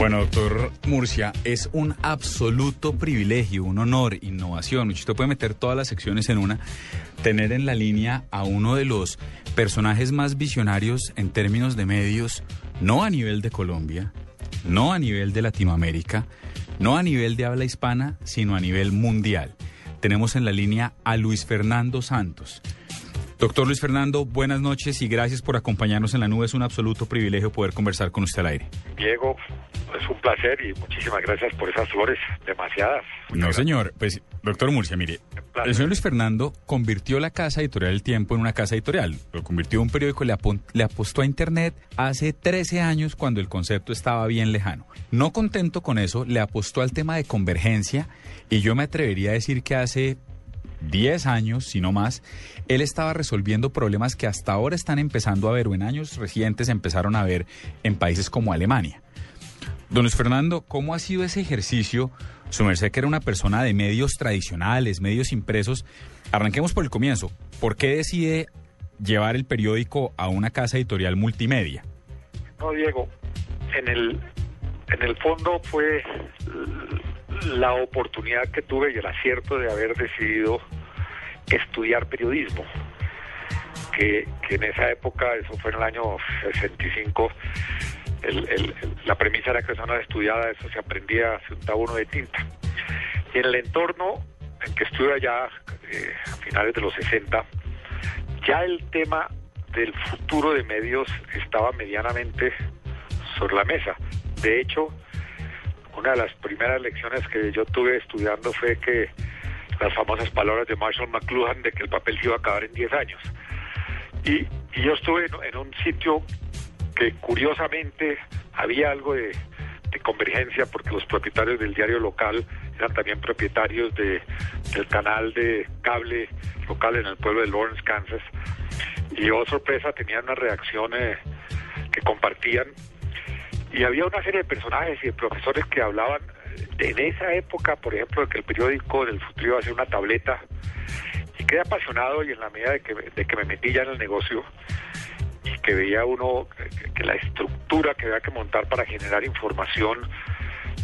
Bueno, doctor Murcia, es un absoluto privilegio, un honor, innovación. Usted puede meter todas las secciones en una. Tener en la línea a uno de los personajes más visionarios en términos de medios, no a nivel de Colombia, no a nivel de Latinoamérica, no a nivel de habla hispana, sino a nivel mundial. Tenemos en la línea a Luis Fernando Santos. Doctor Luis Fernando, buenas noches y gracias por acompañarnos en la nube. Es un absoluto privilegio poder conversar con usted al aire. Diego, es un placer y muchísimas gracias por esas flores, demasiadas. No, señor. Pues, doctor Murcia, mire, el señor Luis Fernando convirtió la casa editorial El Tiempo en una casa editorial. Lo convirtió en un periódico, le, le apostó a Internet hace 13 años cuando el concepto estaba bien lejano. No contento con eso, le apostó al tema de convergencia y yo me atrevería a decir que hace 10 años, si no más, él estaba resolviendo problemas que hasta ahora están empezando a ver o en años recientes empezaron a ver en países como Alemania. Don Fernando, ¿cómo ha sido ese ejercicio? Su merced que era una persona de medios tradicionales, medios impresos. Arranquemos por el comienzo. ¿Por qué decide llevar el periódico a una casa editorial multimedia? No, Diego, en el, en el fondo fue la oportunidad que tuve y el acierto de haber decidido estudiar periodismo. Que, en esa época, eso fue en el año 65, la premisa era que una estudiada, eso se aprendía hace un tabuno de tinta. Y en el entorno en que estuve allá, eh, a finales de los 60, ya el tema del futuro de medios estaba medianamente sobre la mesa. De hecho, una de las primeras lecciones que yo tuve estudiando fue que las famosas palabras de Marshall McLuhan de que el papel se iba a acabar en 10 años. Y, yo estuve en, un sitio que curiosamente había algo de, convergencia porque los propietarios del diario local eran también propietarios de, del canal de cable local en el pueblo de Lawrence, Kansas. Y oh sorpresa, tenían una reacción eh, que compartían y había una serie de personajes y de profesores que hablaban en esa época, por ejemplo, de que el periódico del futuro iba a ser una tableta. Y quedé apasionado y en la medida de que, de que me metí ya en el negocio y que veía uno que, la estructura que había que montar para generar información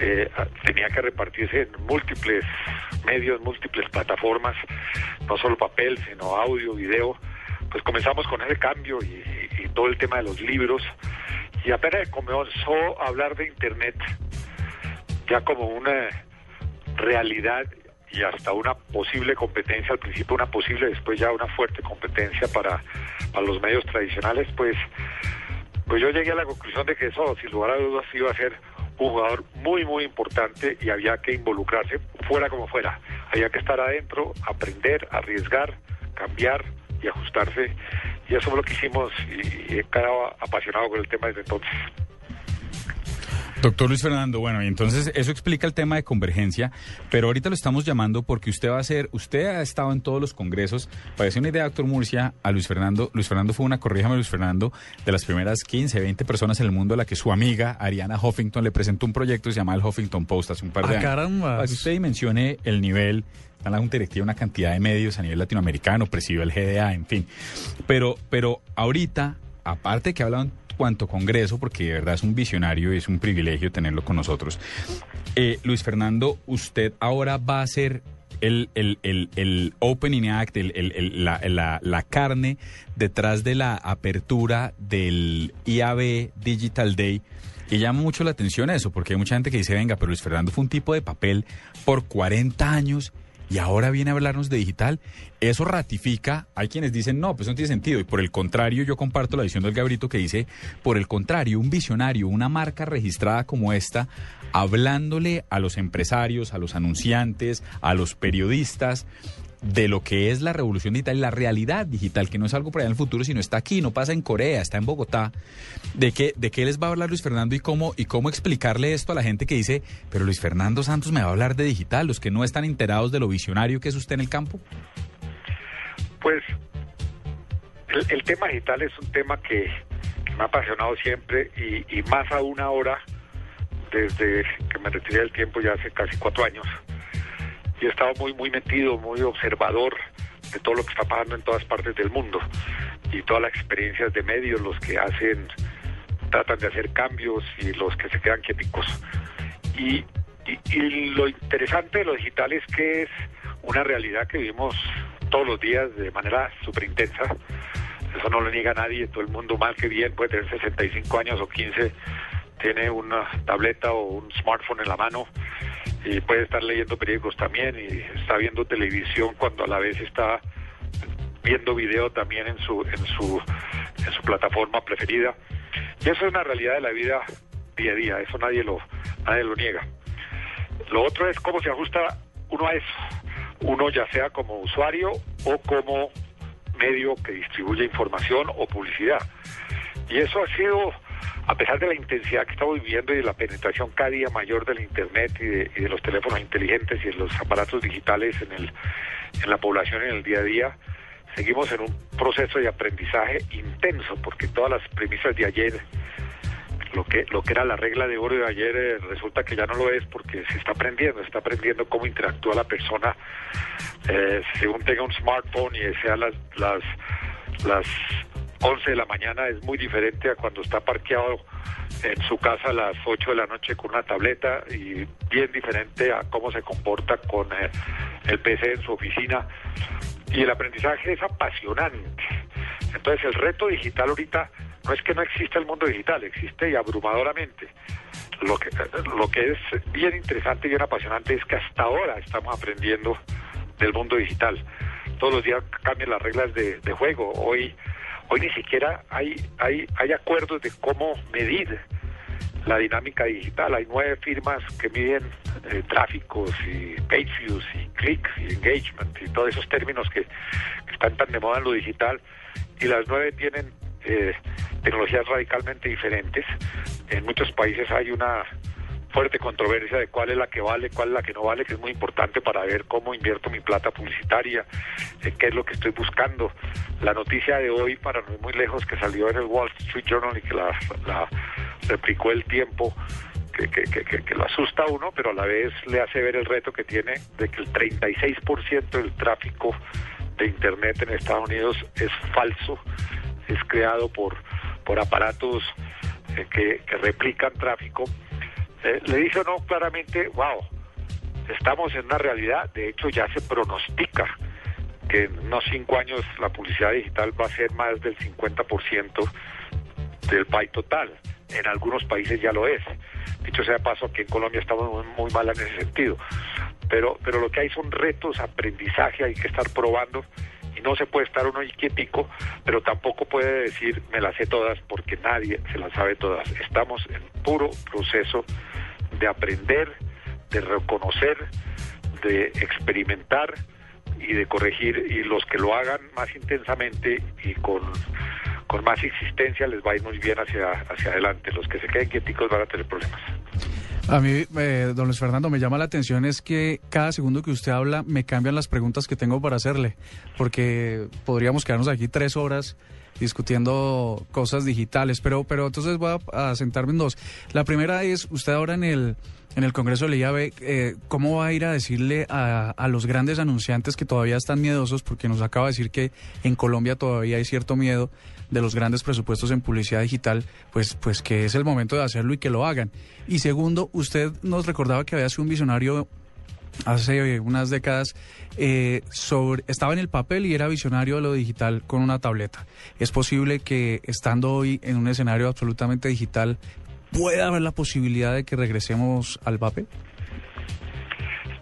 eh, tenía que repartirse en múltiples medios, múltiples plataformas, no solo papel, sino audio, video. Pues comenzamos con ese cambio y todo el tema de los libros y apenas comenzó a hablar de Internet ya como una realidad y hasta una posible competencia, al principio una posible, después ya una fuerte competencia para, para los medios tradicionales, pues, pues yo llegué a la conclusión de que eso, sin lugar a dudas, iba a ser un jugador muy, muy importante y había que involucrarse fuera como fuera. Había que estar adentro, aprender, arriesgar, cambiar y ajustarse y eso es lo que hicimos y, he quedado apasionado con el tema desde entonces. Doctor Luis Fernando, bueno, y entonces eso explica el tema de convergencia, pero ahorita lo estamos llamando porque usted va a ser, usted ha estado en todos los congresos, parece una idea, doctor Murcia, a Luis Fernando, Luis Fernando fue una, corríjame Luis Fernando, de las primeras 15, 20 personas en el mundo a la que su amiga Ariana Huffington le presentó un proyecto que se llama el Huffington Post hace un par de ah, años. Caramba. Para que usted dimensione el nivel está en la Junta Directiva una cantidad de medios a nivel latinoamericano, presidió el GDA, en fin. Pero, pero ahorita, aparte que hablan cuanto Congreso, porque de verdad es un visionario y es un privilegio tenerlo con nosotros. Eh, Luis Fernando, usted ahora va a ser el, el, el, el Opening Act, la, la, carne detrás de la apertura del IAB Digital Day. Y llama mucho la atención eso, porque hay mucha gente que dice, venga, pero Luis Fernando fue un tipo de papel por 40 años y ahora viene a hablarnos de digital. Eso ratifica, hay quienes dicen, no, pues no tiene sentido. Y por el contrario, yo comparto la visión del Gabrito que dice, por el contrario, un visionario, una marca registrada como esta, hablándole a los empresarios, a los anunciantes, a los periodistas, de lo que es la revolución digital y la realidad digital, que no es algo para allá en el futuro, sino está aquí, no pasa en Corea, está en Bogotá, de qué, de qué les va a hablar Luis Fernando y cómo, y cómo explicarle esto a la gente que dice, pero Luis Fernando Santos me va a hablar de digital, los que no están enterados de lo visionario que es usted en el campo. Pues el, tema digital es un tema que, me ha apasionado siempre y, y más aún ahora, desde que me retiré del tiempo ya hace casi cuatro años y he estado muy, muy metido, muy observador de todo lo que está pasando en todas partes del mundo y todas las experiencias de medios, los que hacen tratan de hacer cambios y los que se quedan quieticos. Y, lo interesante de lo digital es que es una realidad que vivimos todos los días de manera súper intensa. Eso no lo niega nadie, todo el mundo mal que bien puede tener 65 años o 15, tiene una tableta o un smartphone en la mano y puede estar leyendo periódicos también y está viendo televisión cuando a la vez está viendo video también en su en su en su plataforma preferida. Y eso es una realidad de la vida día a día eso nadie lo nadie lo niega. Lo otro es cómo se ajusta uno a eso uno ya sea como usuario o como medio que distribuye información o publicidad. Y eso ha sido a pesar de la intensidad que estamos viviendo y de la penetración cada día mayor del Internet y de, los teléfonos inteligentes y de los aparatos digitales en, el, en la población en el día a día, seguimos en un proceso de aprendizaje intenso, porque todas las premisas de ayer, lo que, lo que era la regla de oro de ayer, eh, resulta que ya no lo es porque se está aprendiendo, se está aprendiendo cómo interactúa la persona eh, según tenga un smartphone y sea las, las, las 11 de la mañana es muy diferente a cuando está parqueado en su casa a las 8 de la noche con una tableta y bien diferente a cómo se comporta con eh, el PC en su oficina. Y el aprendizaje es apasionante. Entonces el reto digital ahorita no es que no exista el mundo digital, existe y abrumadoramente. Lo que, lo que es bien interesante y bien apasionante es que hasta ahora estamos aprendiendo del mundo digital. Todos los días cambian las reglas de, de juego. Hoy Hoy ni siquiera hay, hay, hay acuerdos de cómo medir la dinámica digital. Hay nueve firmas que miden eh, tráficos y page views y clics y engagement y todos esos términos que, están tan de moda en lo digital. Y las nueve tienen eh, tecnologías radicalmente diferentes. En muchos países hay una fuerte controversia de cuál es la que vale, cuál es la que no vale, que es muy importante para ver cómo invierto mi plata publicitaria, eh, qué es lo que estoy buscando. La noticia de hoy, para no ir muy lejos, que salió en el Wall Street Journal y que la, la replicó el tiempo, que, que, que, que, lo asusta a uno, pero a la vez le hace ver el reto que tiene de que el 36% del tráfico de Internet en Estados Unidos es falso, es creado por, por aparatos eh, que, que replican tráfico eh, le dice no claramente, wow, estamos en una realidad, de hecho ya se pronostica que en unos cinco años la publicidad digital va a ser más del 50% del PAI total. En algunos países ya lo es. Dicho sea paso, aquí en Colombia estamos muy, mal en ese sentido. Pero, pero lo que hay son retos, aprendizaje, hay que estar probando y no se puede estar uno quietico, pero tampoco puede decir me las sé todas porque nadie se las sabe todas. Estamos en puro proceso de aprender, de reconocer, de experimentar y de corregir y los que lo hagan más intensamente y con, con más existencia les va a ir muy bien hacia, hacia adelante. Los que se queden quieticos van a tener problemas. A mí, eh, don Luis Fernando, me llama la atención es que cada segundo que usted habla me cambian las preguntas que tengo para hacerle, porque podríamos quedarnos aquí tres horas discutiendo cosas digitales, pero, pero entonces voy a, sentarme en dos. La primera es, usted ahora en el, en el Congreso le IAB, eh, ¿cómo va a ir a decirle a, a, los grandes anunciantes que todavía están miedosos, porque nos acaba de decir que en Colombia todavía hay cierto miedo de los grandes presupuestos en publicidad digital, pues, pues que es el momento de hacerlo y que lo hagan? Y segundo, usted nos recordaba que había sido un visionario hace unas décadas eh, sobre, estaba en el papel y era visionario de lo digital con una tableta. ¿Es posible que estando hoy en un escenario absolutamente digital pueda haber la posibilidad de que regresemos al papel?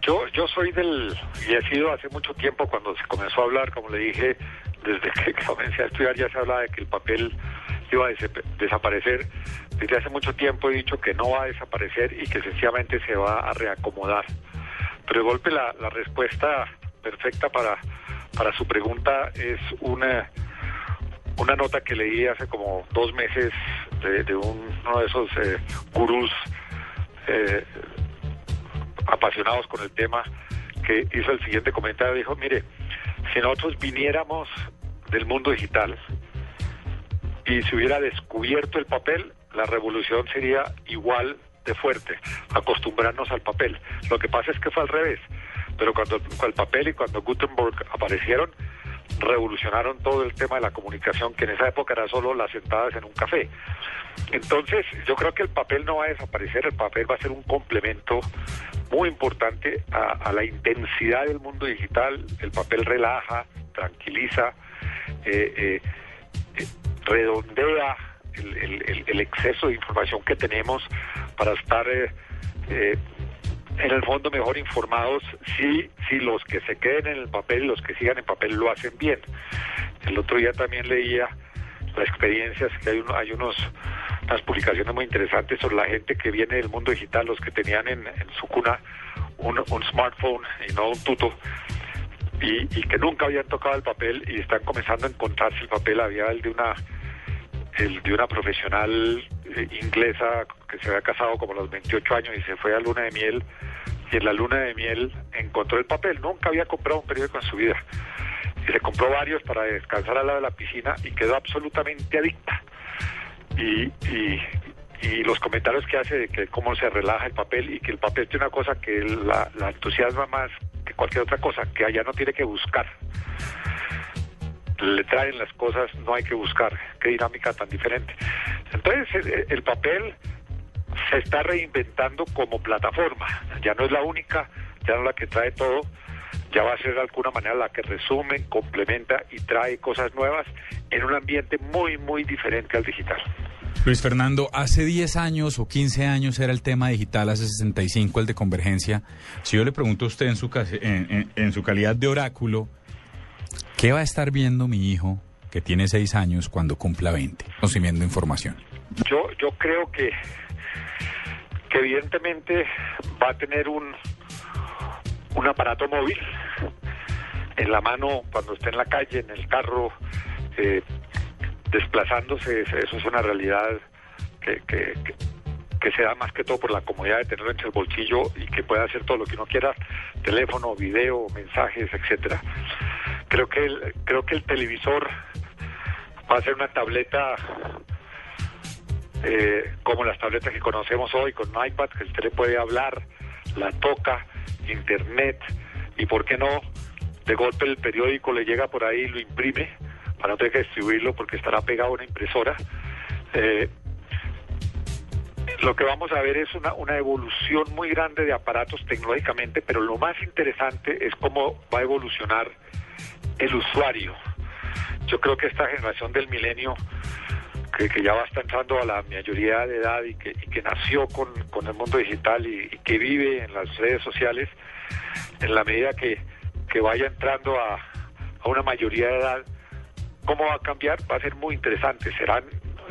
Yo, yo soy del, y he sido hace mucho tiempo cuando se comenzó a hablar, como le dije, desde que comencé a estudiar ya se hablaba de que el papel iba a desaparecer. Desde hace mucho tiempo he dicho que no va a desaparecer y que sencillamente se va a reacomodar. Pero de golpe la, respuesta perfecta para, para su pregunta es una, una nota que leí hace como dos meses de, uno de esos eh, gurús eh, apasionados con el tema que hizo el siguiente comentario. Dijo, mire, si nosotros viniéramos del mundo digital y se hubiera descubierto el papel, la revolución sería igual fuerte, acostumbrarnos al papel. Lo que pasa es que fue al revés, pero cuando el papel y cuando Gutenberg aparecieron, revolucionaron todo el tema de la comunicación, que en esa época era solo las sentadas en un café. Entonces, yo creo que el papel no va a desaparecer, el papel va a ser un complemento muy importante a, la intensidad del mundo digital. El papel relaja, tranquiliza, eh, eh, eh, redondea el, exceso de información que tenemos para estar en el fondo mejor informados si, si los que se queden en el papel y los que sigan en papel lo hacen bien. El otro día también leía las experiencias que hay, hay unos unas publicaciones muy interesantes sobre la gente que viene del mundo digital, los que tenían en, su cuna un, smartphone y no un tuto, y, que nunca habían tocado el papel y están comenzando a encontrarse el papel. Había el de una el de una profesional eh, inglesa que se había casado como a los 28 años y se fue a luna de miel y en la luna de miel encontró el papel. Nunca había comprado un periódico en su vida. Y se compró varios para descansar al lado de la piscina y quedó absolutamente adicta. Y, y, los comentarios que hace de que cómo se relaja el papel y que el papel tiene una cosa que la, la entusiasma más que cualquier otra cosa, que allá no tiene que buscar le traen las cosas, no hay que buscar. Qué dinámica tan diferente. Entonces, el, papel se está reinventando como plataforma. Ya no es la única, ya no es la que trae todo, ya va a ser de alguna manera la que resume, complementa y trae cosas nuevas en un ambiente muy, muy diferente al digital. Luis Fernando, hace 10 años o 15 años era el tema digital, hace 65 el de convergencia. Si yo le pregunto a usted en su, en, en su calidad de oráculo, ¿qué va a estar viendo mi hijo que tiene 6 años cuando cumpla 20, consumiendo información? Yo, yo creo que, que evidentemente va a tener un, un aparato móvil en la mano cuando esté en la calle, en el carro, eh, desplazándose, eso es una realidad que, que, que, se da más que todo por la comodidad de tenerlo entre el bolsillo y que pueda hacer todo lo que uno quiera, teléfono, video, mensajes, etcétera. Creo que el, creo que el televisor va a ser una tableta eh, como las tabletas que conocemos hoy con un iPad, que usted le puede hablar, la toca, internet, y por qué no, de golpe el periódico le llega por ahí y lo imprime, para no tener que distribuirlo porque estará pegado a una impresora. Eh, lo que vamos a ver es una, una evolución muy grande de aparatos tecnológicamente, pero lo más interesante es cómo va a evolucionar el usuario. Yo creo que esta generación del milenio, que, ya va estar entrando a la mayoría de edad y que, nació con, el mundo digital y, que vive en las redes sociales, en la medida que, que vaya entrando a, a una mayoría de edad, ¿cómo va a cambiar? Va a ser muy interesante. Serán,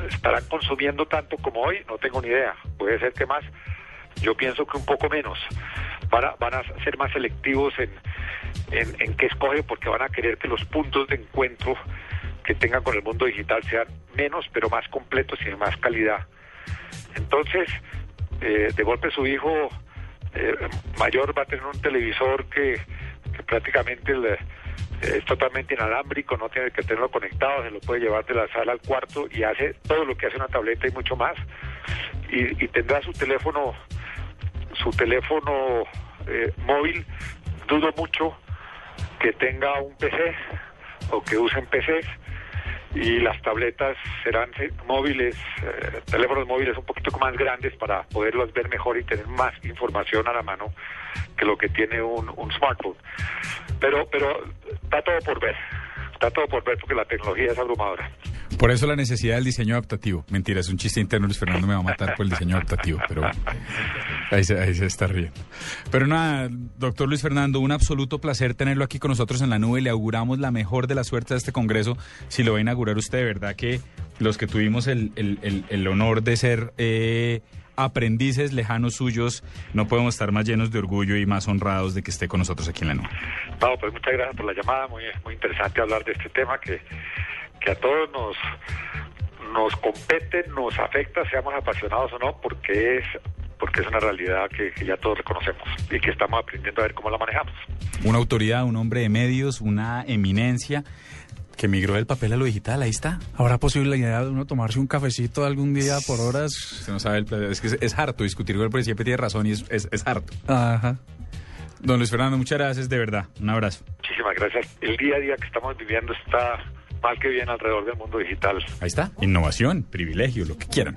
estarán consumiendo tanto como hoy, no tengo ni idea. Puede ser que más. Yo pienso que un poco menos. Van a, ser más selectivos en, en, qué escoge porque van a querer que los puntos de encuentro que tengan con el mundo digital sean menos pero más completos y de más calidad. Entonces, eh, de golpe su hijo eh, mayor va a tener un televisor que, prácticamente es totalmente inalámbrico, no tiene que tenerlo conectado, se lo puede llevar de la sala al cuarto y hace todo lo que hace una tableta y mucho más. Y, y tendrá su teléfono, su teléfono eh, móvil, dudo mucho que tenga un PC o que usen PCs y las tabletas serán móviles, eh, teléfonos móviles un poquito más grandes para poderlos ver mejor y tener más información a la mano que lo que tiene un, un smartphone. Pero, pero está todo por ver, está todo por ver porque la tecnología es abrumadora. Por eso la necesidad del diseño adaptativo. Mentira, es un chiste interno, Luis Fernando me va a matar por el diseño adaptativo, pero ahí se, ahí se está riendo. Pero nada, doctor Luis Fernando, un absoluto placer tenerlo aquí con nosotros en la nube. Le auguramos la mejor de la suerte a este congreso. Si lo va a inaugurar usted, de verdad que los que tuvimos el, el, el, honor de ser eh, aprendices lejanos suyos, no podemos estar más llenos de orgullo y más honrados de que esté con nosotros aquí en la nube. No, pues muchas gracias por la llamada, muy, muy interesante hablar de este tema que que a todos nos, nos compete, nos afecta, seamos apasionados o no, porque es porque es una realidad que, ya todos reconocemos y que estamos aprendiendo a ver cómo la manejamos. Una autoridad, un hombre de medios, una eminencia que migró del papel a lo digital, ahí está. ¿Habrá posibilidad de uno tomarse un cafecito algún día por horas? Se no sabe, es que es, harto discutir con él, porque siempre tiene razón y es, es, es harto. Ajá. Don Luis Fernando, muchas gracias, de verdad. Un abrazo. Muchísimas gracias. El día a día que estamos viviendo está mal que bien alrededor del mundo digital. Ahí está. Innovación, privilegio, lo que quieran.